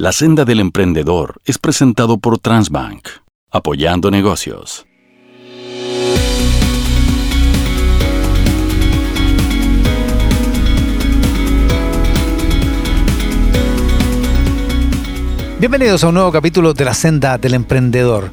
La senda del emprendedor es presentado por Transbank, apoyando negocios. Bienvenidos a un nuevo capítulo de La senda del emprendedor.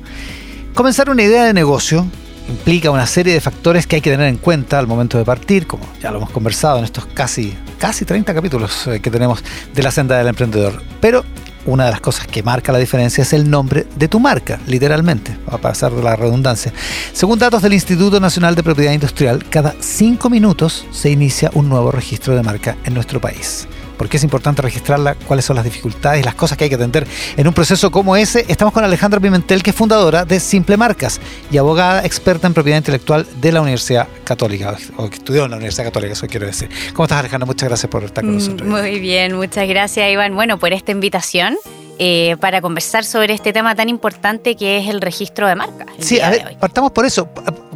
Comenzar una idea de negocio implica una serie de factores que hay que tener en cuenta al momento de partir, como ya lo hemos conversado en estos casi, casi 30 capítulos eh, que tenemos de la senda del emprendedor. Pero una de las cosas que marca la diferencia es el nombre de tu marca, literalmente, a pasar de la redundancia. Según datos del Instituto Nacional de Propiedad Industrial, cada cinco minutos se inicia un nuevo registro de marca en nuestro país por qué es importante registrarla, cuáles son las dificultades, las cosas que hay que atender en un proceso como ese. Estamos con Alejandra Pimentel, que es fundadora de Simple Marcas y abogada experta en propiedad intelectual de la Universidad Católica, o que estudió en la Universidad Católica, eso quiero decir. ¿Cómo estás, Alejandra? Muchas gracias por estar con mm, nosotros. Muy bien, muchas gracias, Iván. Bueno, por esta invitación. Eh, para conversar sobre este tema tan importante que es el registro de marcas. Sí, a ver, partamos por eso.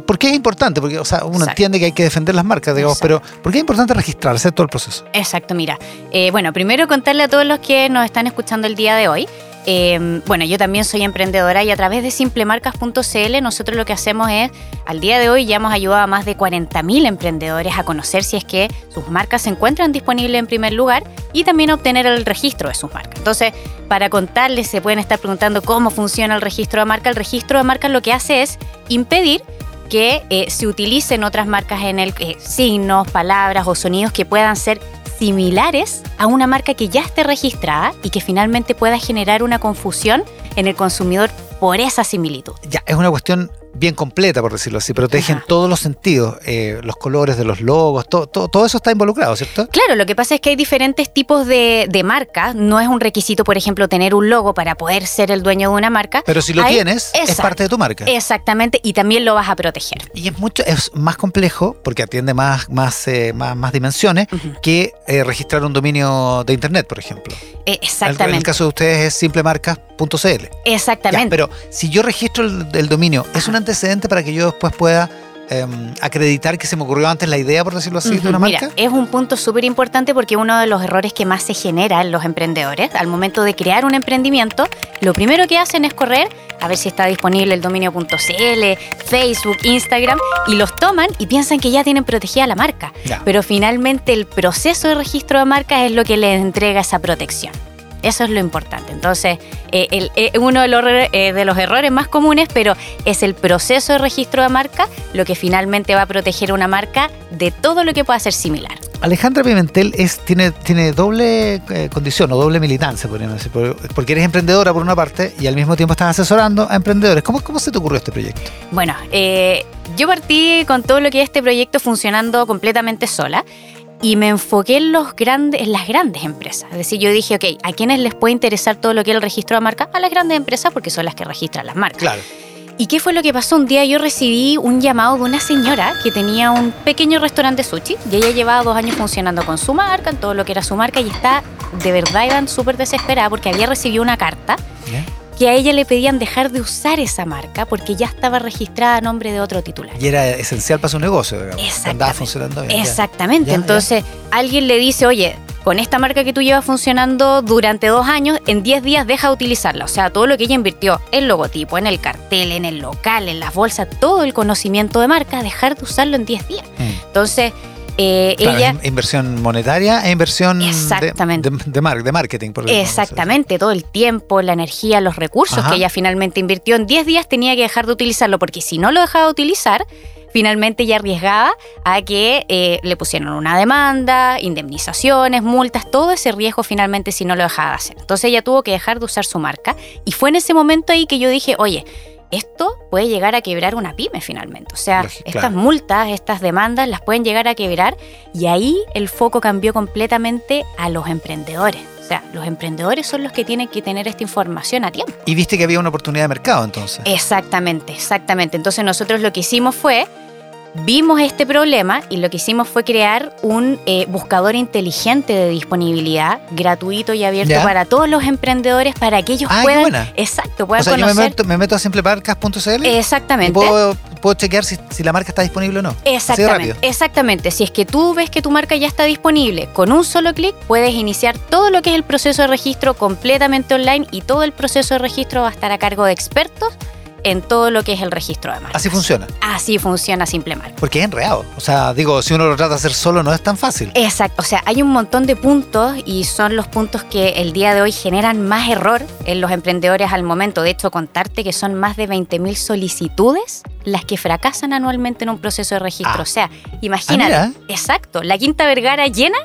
¿Por qué es importante? Porque o sea, uno entiende que hay que defender las marcas, digamos, pero ¿por qué es importante registrar, hacer todo el proceso? Exacto, mira. Eh, bueno, primero contarle a todos los que nos están escuchando el día de hoy Em, bueno, yo también soy emprendedora y a través de simplemarcas.cl nosotros lo que hacemos es, al día de hoy ya hemos ayudado a más de 40.000 emprendedores a conocer si es que sus marcas se encuentran disponibles en primer lugar y también obtener el registro de sus marcas. Entonces, para contarles, se pueden estar preguntando cómo funciona el registro de marca. El registro de marca lo que hace es impedir que eh, se utilicen otras marcas en el eh, signos, palabras o sonidos que puedan ser similares a una marca que ya esté registrada y que finalmente pueda generar una confusión en el consumidor por esa similitud. Ya, es una cuestión bien completa, por decirlo así, protegen todos los sentidos, eh, los colores de los logos, todo, todo, eso está involucrado, ¿cierto? Claro, lo que pasa es que hay diferentes tipos de, de marcas, no es un requisito, por ejemplo, tener un logo para poder ser el dueño de una marca. Pero si lo tienes, es parte de tu marca. Exactamente, y también lo vas a proteger. Y es mucho, es más complejo, porque atiende más, más, eh, más, dimensiones, que eh, registrar un dominio de internet, por ejemplo. exactamente. En el caso de ustedes es simplemarcas.cl. Exactamente. pero si yo registro el, dominio, ¿es una antecedente para que yo después pueda em, acreditar que se me ocurrió antes la idea, por decirlo así, de una marca? Mira, es un punto súper importante porque uno de los errores que más se genera en los emprendedores, al momento de crear un emprendimiento, lo primero que hacen es correr a ver si está disponible el dominio.cl, Facebook, Instagram, y los toman y piensan que ya tienen protegida la marca. Pero finalmente el proceso de registro de marca es lo que les entrega esa protección. Eso es lo importante. Entonces, eh, eh, uno de los, eh, de los, errores más comunes, pero es el proceso de registro de marca lo que finalmente va a proteger una marca de todo lo que pueda ser similar. Alejandra Pimentel es, tiene, tiene doble condición o doble militancia, decir, porque eres emprendedora por una parte y al mismo tiempo estás asesorando a emprendedores. ¿Cómo, cómo se te ocurrió este proyecto? Bueno, yo partí con todo lo que es este proyecto funcionando completamente sola y me enfoqué en, los grandes, en las grandes empresas. Es decir, yo dije, ok, ¿a quiénes les puede interesar todo lo que es el registro de marca? A las grandes empresas porque son las que registran las marcas. Claro. ¿Y qué fue lo que pasó? Un día yo recibí un llamado de una señora que tenía un pequeño restaurante sushi y ella llevaba dos años funcionando con su marca, en todo lo que era su marca y está de verdad iban súper desesperada porque había recibido una carta que a ella le pedían dejar de usar esa marca porque ya estaba registrada a nombre de otro titular. Y era esencial para su negocio, digamos. Exactamente. funcionando bien. Exactamente. Entonces, alguien le dice, oye, con esta marca que tú llevas funcionando durante dos años, en 10 días deja de utilizarla. O sea, todo lo que ella invirtió, el logotipo, en el cartel, en el local, en las bolsas, todo el conocimiento de marca, dejar de usarlo en 10 días. Mm. Entonces, eh, ella, inversión monetaria e inversión De, de, marketing. Por exactamente, todo el tiempo, la energía, los recursos que ella finalmente invirtió en 10 días tenía que dejar de utilizarlo porque si no lo dejaba de utilizar, finalmente ella arriesgaba a que eh, le pusieran una demanda, indemnizaciones, multas, todo ese riesgo finalmente si no lo dejaba de hacer. Entonces ella tuvo que dejar de usar su marca y fue en ese momento ahí que yo dije, oye, esto puede llegar a quebrar una pyme finalmente. O sea, estas multas, estas demandas las pueden llegar a quebrar y ahí el foco cambió completamente a los emprendedores. O sea, los emprendedores son los que tienen que tener esta información a tiempo. Y viste que había una oportunidad de mercado entonces. Exactamente, exactamente. Entonces nosotros lo que hicimos fue vimos este problema y lo que hicimos fue crear un eh, buscador inteligente de disponibilidad gratuito y abierto para todos los emprendedores para que ellos puedan exacto puedan o sea, Yo me, meto, a simpleparcas.cl exactamente puedo puedo chequear si, si la marca está disponible o no. Exactamente, exactamente. Si es que tú ves que tu marca ya está disponible, con un solo clic puedes iniciar todo lo que es el proceso de registro completamente online y todo el proceso de registro va a estar a cargo de expertos en todo lo que es el registro de marcas. Así funciona. Así funciona Simple Marca. Porque es enredado. O sea, digo, si uno lo trata de hacer solo, no es tan fácil. Exacto, o sea, hay un montón de puntos y son los puntos que el día de hoy generan más error en los emprendedores al momento. De hecho, contarte que son más de 20.000 solicitudes las que fracasan anualmente en un proceso de registro. Ah. O sea, imagínate. Ah, exacto, la Quinta Vergara llena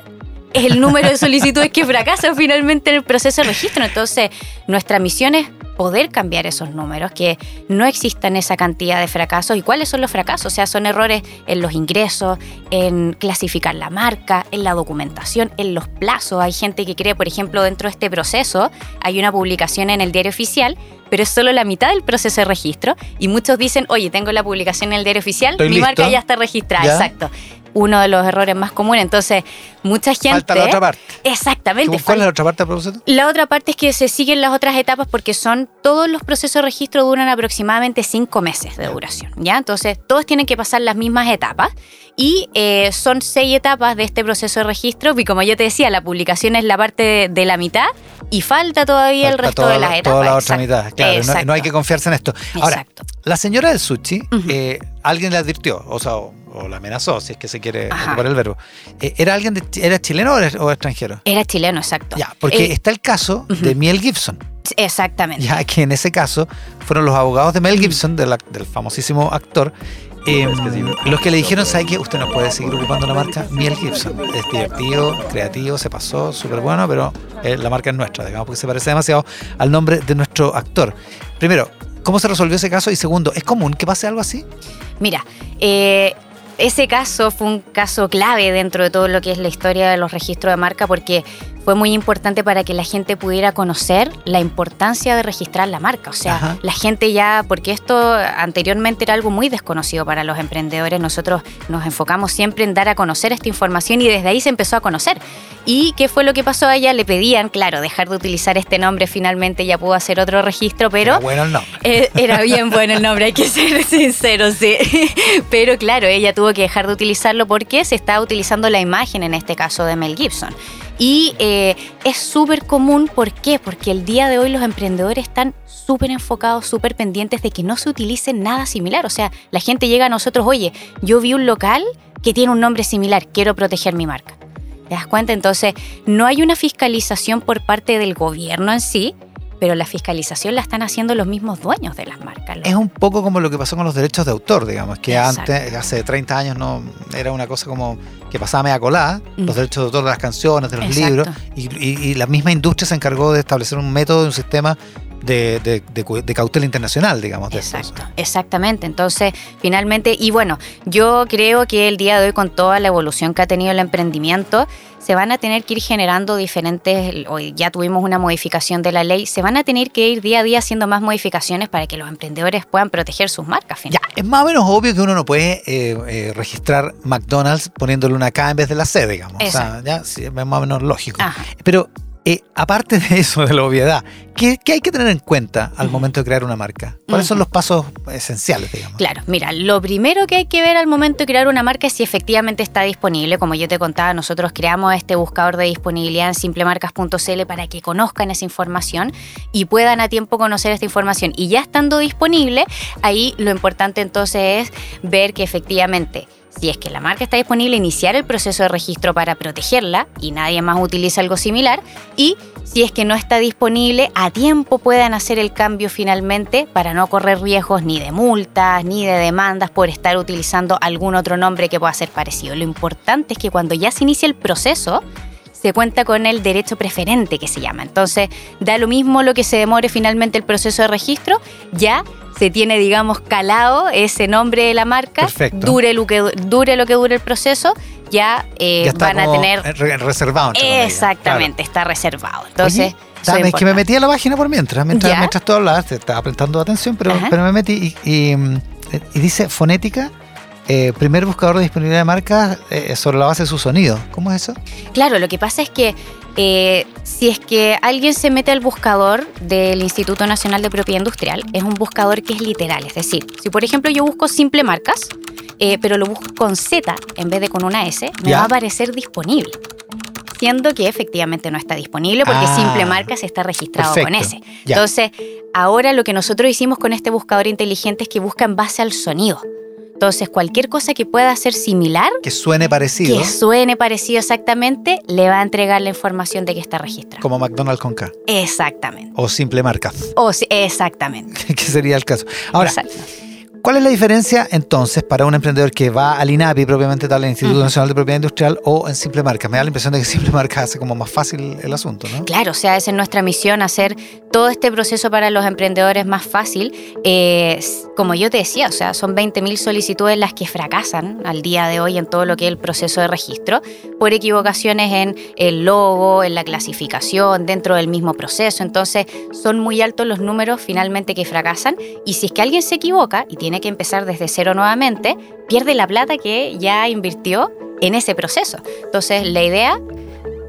es el número de solicitudes que fracasan finalmente en el proceso de registro. Entonces, nuestra misión es poder cambiar esos números, que no existan esa cantidad de fracasos. ¿Y cuáles son los fracasos? O sea, son errores en los ingresos, en clasificar la marca, en la documentación, en los plazos. Hay gente que cree, por ejemplo, dentro de este proceso hay una publicación en el diario oficial, pero es solo la mitad del proceso de registro. Y muchos dicen, oye, tengo la publicación en el diario oficial, Estoy mi listo. marca ya está registrada. Ya. Exacto. Uno de los errores más comunes. Entonces, mucha gente... Falta la otra parte. Exactamente. ¿Cuál es la otra parte, propósito? La otra parte es que se siguen las otras etapas porque son todos los procesos de registro duran aproximadamente cinco meses de duración, ¿ya? Entonces todos tienen que pasar las mismas etapas y eh, son seis etapas de este proceso de registro y como yo te decía, la publicación es la parte de, de la mitad y falta todavía el resto toda de la- las etapas. Toda la otra Exacto. mitad. Claro, no, no hay que confiarse en esto. Ahora, Exacto. la señora del sushi, eh, alguien le advirtió, o sea, o, la amenazó, si es que se quiere Ajá. ocupar el verbo. Eh, ¿Era alguien de, era chileno o, era- o extranjero? Era chileno, exacto. Ya, porque Eh, está el caso de. Miel Gibson. Exactamente. Ya que en ese caso fueron los abogados de Mel Gibson, del, ac- del famosísimo actor, eh, los que le dijeron, ¿sabe qué? Usted no puede seguir ocupando la marca Miel Gibson. Es divertido, creativo, se pasó, súper bueno, pero eh, la marca es nuestra, digamos, porque se parece demasiado al nombre de nuestro actor. Primero, ¿cómo se resolvió ese caso? Y segundo, ¿es común que pase algo así? Mira, eh, ese caso fue un caso clave dentro de todo lo que es la historia de los registros de marca porque fue muy importante para que la gente pudiera conocer la importancia de registrar la marca. O sea, Ajá. la gente ya, porque esto anteriormente era algo muy desconocido para los emprendedores, nosotros nos enfocamos siempre en dar a conocer esta información y desde ahí se empezó a conocer. ¿Y qué fue lo que pasó a ella? Le pedían, claro, dejar de utilizar este nombre, finalmente ya pudo hacer otro registro, pero... Era bueno el nombre. Eh, era bien bueno el nombre, hay que ser sincero, sí. Pero claro, ella tuvo que dejar de utilizarlo porque se estaba utilizando la imagen, en este caso de Mel Gibson. Y eh, es súper común, ¿por qué? Porque el día de hoy los emprendedores están súper enfocados, súper pendientes de que no se utilice nada similar. O sea, la gente llega a nosotros, oye, yo vi un local que tiene un nombre similar, quiero proteger mi marca. ¿Te das cuenta? Entonces, no hay una fiscalización por parte del gobierno en sí, pero la fiscalización la están haciendo los mismos dueños de las marcas. Es un poco como lo que pasó con los derechos de autor, digamos, que Exacto. antes, hace 30 años, no era una cosa como que pasaba media colada, Mm. los derechos de autor de las canciones, de los Exacto. libros, y, y- y la misma industria se encargó de establecer un método, un sistema de, de- de cautela internacional, digamos. Exacto, exactamente. Entonces, finalmente, y bueno, yo creo que el día de hoy, con toda la evolución que ha tenido el emprendimiento, se van a tener que ir generando diferentes, hoy ya tuvimos una modificación de la ley, se van a tener que ir día a día haciendo más modificaciones para que los emprendedores puedan proteger sus marcas. Ya, finalmente. es más o menos obvio que uno no puede eh, eh, registrar McDonald's poniéndole una K en vez de la C, digamos. O sea, ya sí, es más o menos lógico. Ajá. Pero eh, aparte de eso, de la obviedad, ¿qué, qué hay que tener en cuenta al momento de crear una marca? ¿Cuáles son los pasos esenciales, digamos? Claro, mira, lo primero que hay que ver al momento de crear una marca es si efectivamente está disponible. Como yo te contaba, nosotros creamos este buscador de disponibilidad en simplemarcas.cl para que conozcan esa información y puedan a tiempo conocer esta información. Y ya estando disponible, ahí lo importante entonces es ver que efectivamente si es que la marca está disponible, iniciar el proceso de registro para protegerla y nadie más utiliza algo similar. Y si es que no está disponible, a tiempo puedan hacer el cambio finalmente para no correr riesgos ni de multas ni de demandas por estar utilizando algún otro nombre que pueda ser parecido. Lo importante es que cuando ya se inicia el proceso, se cuenta con el derecho preferente que se llama. Entonces, da lo mismo lo que se demore finalmente el proceso de registro, ya se tiene, digamos, calado ese nombre de la marca, Perfecto. dure lo que dure lo que dure el proceso, ya, eh, ya van a tener re- reservado. exactamente, está reservado. Entonces, Oye, dame, es que me metí a la página por mientras, mientras, mientras tú hablabas, te estaba prestando atención, pero, pero me metí y, y, mm, y dice fonética, eh, primer buscador de disponibilidad de marcas eh, sobre la base de su sonido. ¿Cómo es eso? Claro, lo que pasa es que Eh, si es que alguien se mete al buscador del Instituto Nacional de Propiedad Industrial, es un buscador que es literal. Es decir, si por ejemplo yo busco simple marcas, pero lo busco con Z en vez de con una S, me Ya. va a aparecer disponible. Siendo que efectivamente no está disponible porque Ah, simple marcas está registrado con. S. Ya. Entonces, ahora lo que nosotros hicimos con este buscador inteligente es que busca en base al sonido. Entonces, cualquier cosa que pueda ser similar, Que suene parecido, que suene parecido exactamente, le va a entregar la información de que está registrado. como McDonald's con K. Exactamente. O simple marcas, O exactamente. que sería el caso. Ahora, Exacto. ¿Cuál es la diferencia entonces para un emprendedor que va al INAPI, propiamente tal, el Instituto Ujú. Nacional de Propiedad Industrial, o en simple marcas? Me da la impresión de que simple marcas hace como más fácil el asunto, ¿no? Claro, o sea, esa es nuestra misión, hacer todo este proceso para los emprendedores más fácil. Eh, como yo te decía, o sea, son 20.000 solicitudes las que fracasan al día de hoy en todo lo que es el proceso de registro por equivocaciones en el logo, en la clasificación, dentro del mismo proceso. Entonces, son muy altos los números finalmente que fracasan. Y si es que alguien se equivoca y tiene que empezar desde cero nuevamente, pierde la plata que ya invirtió en ese proceso. Entonces, la idea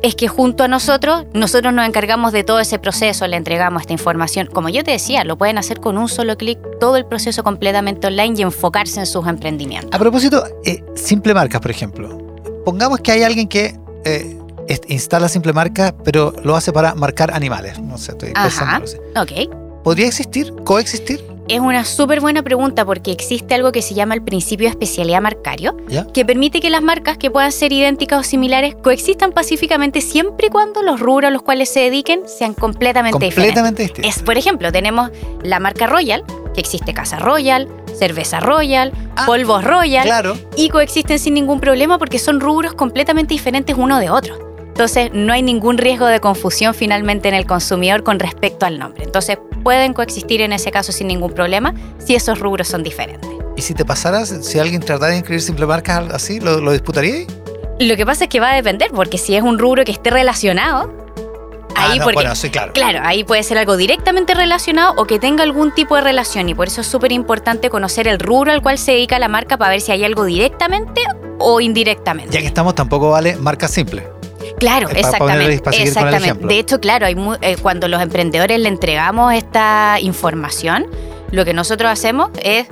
es que junto a nosotros, nosotros nos encargamos de todo ese proceso, le entregamos esta información. Como yo te decía, lo pueden hacer con un solo clic, todo el proceso completamente online y enfocarse en sus emprendimientos. A propósito, eh, simple marcas, por ejemplo. Pongamos que hay alguien que eh, instala simple marca, pero lo hace para marcar animales. No sé, estoy Ajá. pensando. Ok. ¿Podría existir? ¿Coexistir? Es una súper buena pregunta porque existe algo que se llama el principio de especialidad marcario, ¿Ya? que permite que las marcas que puedan ser idénticas o similares coexistan pacíficamente siempre y cuando los rubros a los cuales se dediquen sean completamente, diferentes. Completamente distinto. Es, por ejemplo, tenemos la marca Royal, que existe Casa Royal, Cerveza Royal, Ah, Polvos Royal, Claro. y coexisten sin ningún problema porque son rubros completamente diferentes uno de otro. Entonces, no hay ningún riesgo de confusión finalmente en el consumidor con respecto al nombre. Entonces, pueden coexistir en ese caso sin ningún problema si esos rubros son diferentes. ¿Y si te pasaras, si alguien tratara de inscribir simple marcas así, ¿lo, lo disputaríais? Lo que pasa es que va a depender, porque si es un rubro que esté relacionado, Ah, ahí no, porque bueno, sí, claro. Claro, ahí puede ser algo directamente relacionado o que tenga algún tipo de relación y por eso es súper importante conocer el rubro al cual se dedica la marca para ver si hay algo directamente o indirectamente. Ya que estamos, tampoco vale marca simple. Claro, Eh, para exactamente. exactamente. De hecho, claro, hay mu- eh, cuando los emprendedores le entregamos esta información, lo que nosotros hacemos es,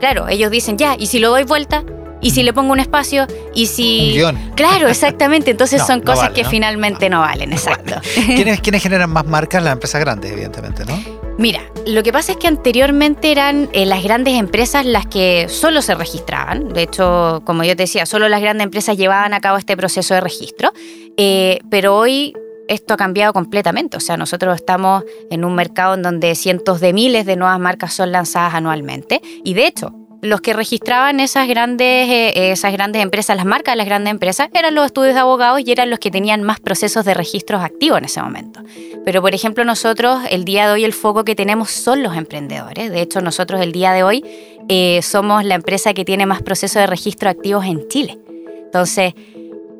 claro, ellos dicen, ya, ¿y si lo doy vuelta? ¿Y si le pongo un espacio? ¿Y si...? Un guion. Claro, exactamente. Entonces No, son no cosas vale, que ¿no? finalmente no valen, exacto. ¿Quiénes, quiénes generan más marcas? Las empresas grandes, evidentemente, ¿no? Mira, lo que pasa es que anteriormente eran eh, las grandes empresas las que solo se registraban. De hecho, como yo te decía, solo las grandes empresas llevaban a cabo este proceso de registro. Eh, pero hoy esto ha cambiado completamente. O sea, nosotros estamos en un mercado en donde cientos de miles de nuevas marcas son lanzadas anualmente. Y de hecho, los que registraban esas grandes, eh, esas grandes empresas, las marcas de las grandes empresas, eran los estudios de abogados y eran los que tenían más procesos de registros activos en ese momento. Pero, por ejemplo, nosotros el día de hoy el foco que tenemos son los emprendedores. De hecho, nosotros el día de hoy eh, somos la empresa que tiene más procesos de registro activos en Chile. Entonces,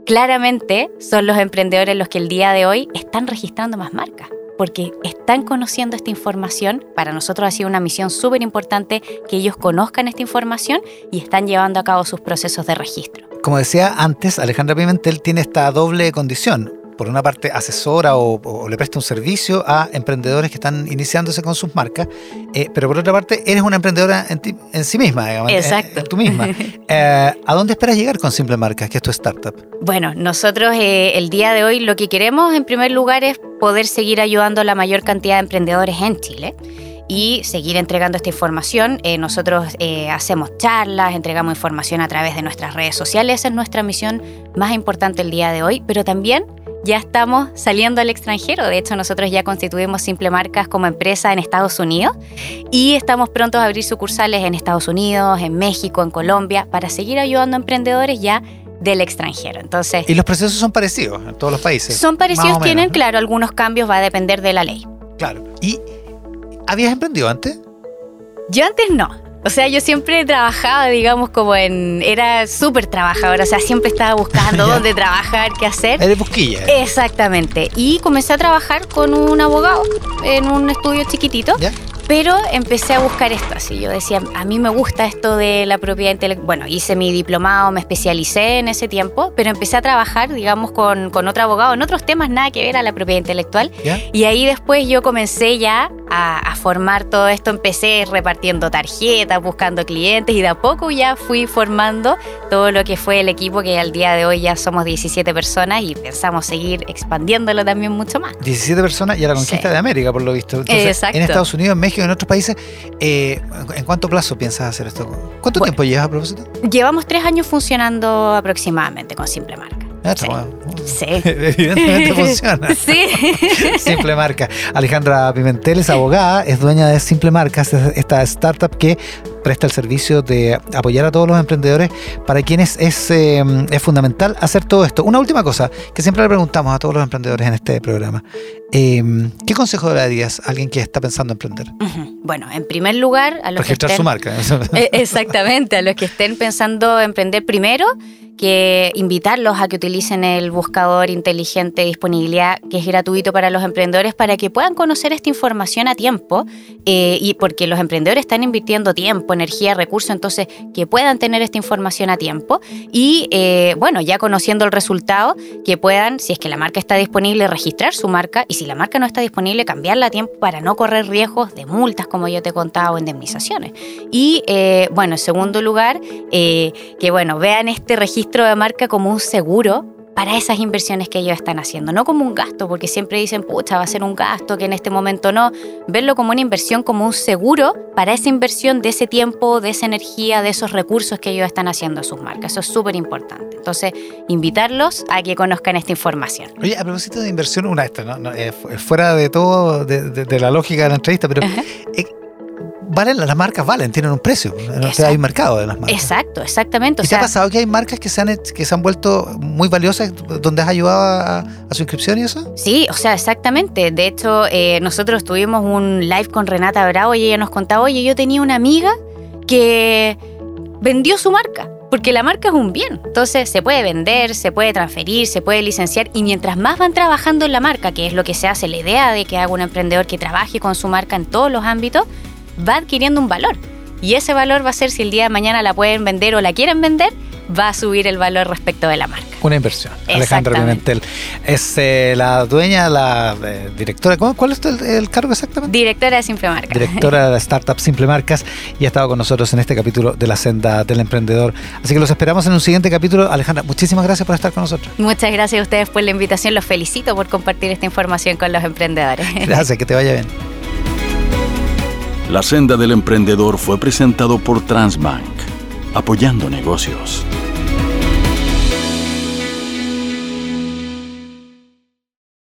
claramente son los emprendedores los que el día de hoy están registrando más marcas. Porque están conociendo esta información. Para nosotros ha sido una misión súper importante que ellos conozcan esta información y están llevando a cabo sus procesos de registro. Como decía antes, Alejandra Pimentel tiene esta doble condición. Por una parte, asesora o, o le presta un servicio a emprendedores que están iniciándose con sus marcas, eh, pero por otra parte, eres una emprendedora en, ti- en sí misma, digamos, en- Exacto. en tú misma. Eh, ¿A dónde esperas llegar con Simple Marcas, que es tu startup? Bueno, nosotros eh, el día de hoy lo que queremos en primer lugar es poder seguir ayudando a la mayor cantidad de emprendedores en Chile y seguir entregando esta información. Eh, nosotros eh, hacemos charlas, entregamos información a través de nuestras redes sociales, esa es nuestra misión más importante el día de hoy, pero también ya estamos saliendo al extranjero. De hecho, nosotros ya constituimos Simple Marcas como empresa en Estados Unidos y estamos prontos a abrir sucursales en Estados Unidos, en México, en Colombia, para seguir ayudando a emprendedores ya del extranjero. Entonces, Y los procesos son parecidos en todos los países. son parecidos, menos, tienen, claro, algunos cambios, va a depender de la ley. Claro. ¿Y habías emprendido antes? Yo antes no. O sea, yo siempre trabajaba, digamos, como en... Era súper trabajadora, o sea, siempre estaba buscando dónde trabajar, qué hacer. Eres busquilla. Exactamente. Y comencé a trabajar con un abogado en un estudio chiquitito, ¿Ya? Pero empecé a buscar esto, así yo decía, a mí me gusta esto de la propiedad intelectual. Bueno, hice mi diplomado, me especialicé en ese tiempo, pero empecé a trabajar, digamos, con, con otro abogado en otros temas nada que ver a la propiedad intelectual. Y ahí después yo comencé ya a, a formar todo esto, empecé repartiendo tarjetas, buscando clientes y de a poco ya fui formando todo lo que fue el equipo que al día de hoy ya somos 17 personas y pensamos seguir expandiéndolo también mucho más. 17 personas y a la conquista Sí. de América, por lo visto. Entonces, Exacto. En Estados Unidos, en México, en otros países, eh, ¿en cuánto plazo piensas hacer esto? ¿Cuánto Bueno. tiempo llevas a propósito? Llevamos tres años funcionando aproximadamente con Simple Marca. Ah, Sí. Sí. Evidentemente funciona. Sí. Simple Marca. Alejandra Pimentel es abogada, es dueña de Simple Marcas, es esta startup que presta el servicio de apoyar a todos los emprendedores para quienes es, eh, es fundamental hacer todo esto. Una última cosa que siempre le preguntamos a todos los emprendedores en este programa. Eh, ¿Qué consejo darías a alguien que está pensando en emprender? Bueno, en primer lugar, a los que Registrar estén- su marca. Eh, Exactamente, a los que estén pensando emprender primero, que invitarlos a que utilicen el buscador inteligente de disponibilidad que es gratuito para los emprendedores para que puedan conocer esta información a tiempo eh, y porque los emprendedores están invirtiendo tiempo, energía, recursos, entonces que puedan tener esta información a tiempo y eh, bueno, ya conociendo el resultado, que puedan, si es que la marca está disponible, registrar su marca y si la marca no está disponible, cambiarla a tiempo para no correr riesgos de multas, como yo te he contado, o indemnizaciones. Y eh, bueno, en segundo lugar, eh, que bueno, vean este registro de marca como un seguro para esas inversiones que ellos están haciendo, no como un gasto, porque siempre dicen, pucha, va a ser un gasto, que en este momento no, verlo como una inversión, como un seguro para esa inversión de ese tiempo, de esa energía, de esos recursos que ellos están haciendo a sus marcas. Eso es súper importante. Entonces, invitarlos a que conozcan esta información. Oye, a propósito de inversión, una esta, ¿no? No, eh, fu- fuera de todo, de, de- de la lógica de la entrevista, pero eh, valen, las marcas valen, tienen un precio. O sea, hay Exacto. un mercado de las marcas. Exacto, exactamente. O ¿Y te ha sea, pasado que hay marcas que se han, que se han vuelto muy valiosas donde has ayudado a, a su inscripción y eso? Sí, o sea, exactamente. De hecho, eh, nosotros tuvimos un live con Renata Bravo y ella nos contaba, oye, yo tenía una amiga que vendió su marca, porque la marca es un bien. Entonces se puede vender, se puede transferir, se puede licenciar y mientras más van trabajando en la marca, que es lo que se hace, la idea de que haga un emprendedor que trabaje con su marca en todos los ámbitos, va adquiriendo un valor. Y ese valor va a ser si el día de mañana la pueden vender o la quieren vender, va a subir el valor respecto de la marca. Una inversión. Alejandra. Pimentel es eh, la dueña, la eh, directora. ¿cómo- ¿Cuál es el, el cargo exactamente? Directora de Simple Marca. Directora de la startup Simple Marcas y ha estado con nosotros en este capítulo de la senda del emprendedor. Así que los esperamos en un siguiente capítulo. Alejandra, muchísimas gracias por estar con nosotros. Muchas gracias a ustedes por la invitación. Los felicito por compartir esta información con los emprendedores. Gracias, que te vaya bien. La senda del emprendedor fue presentado por Transbank, apoyando negocios.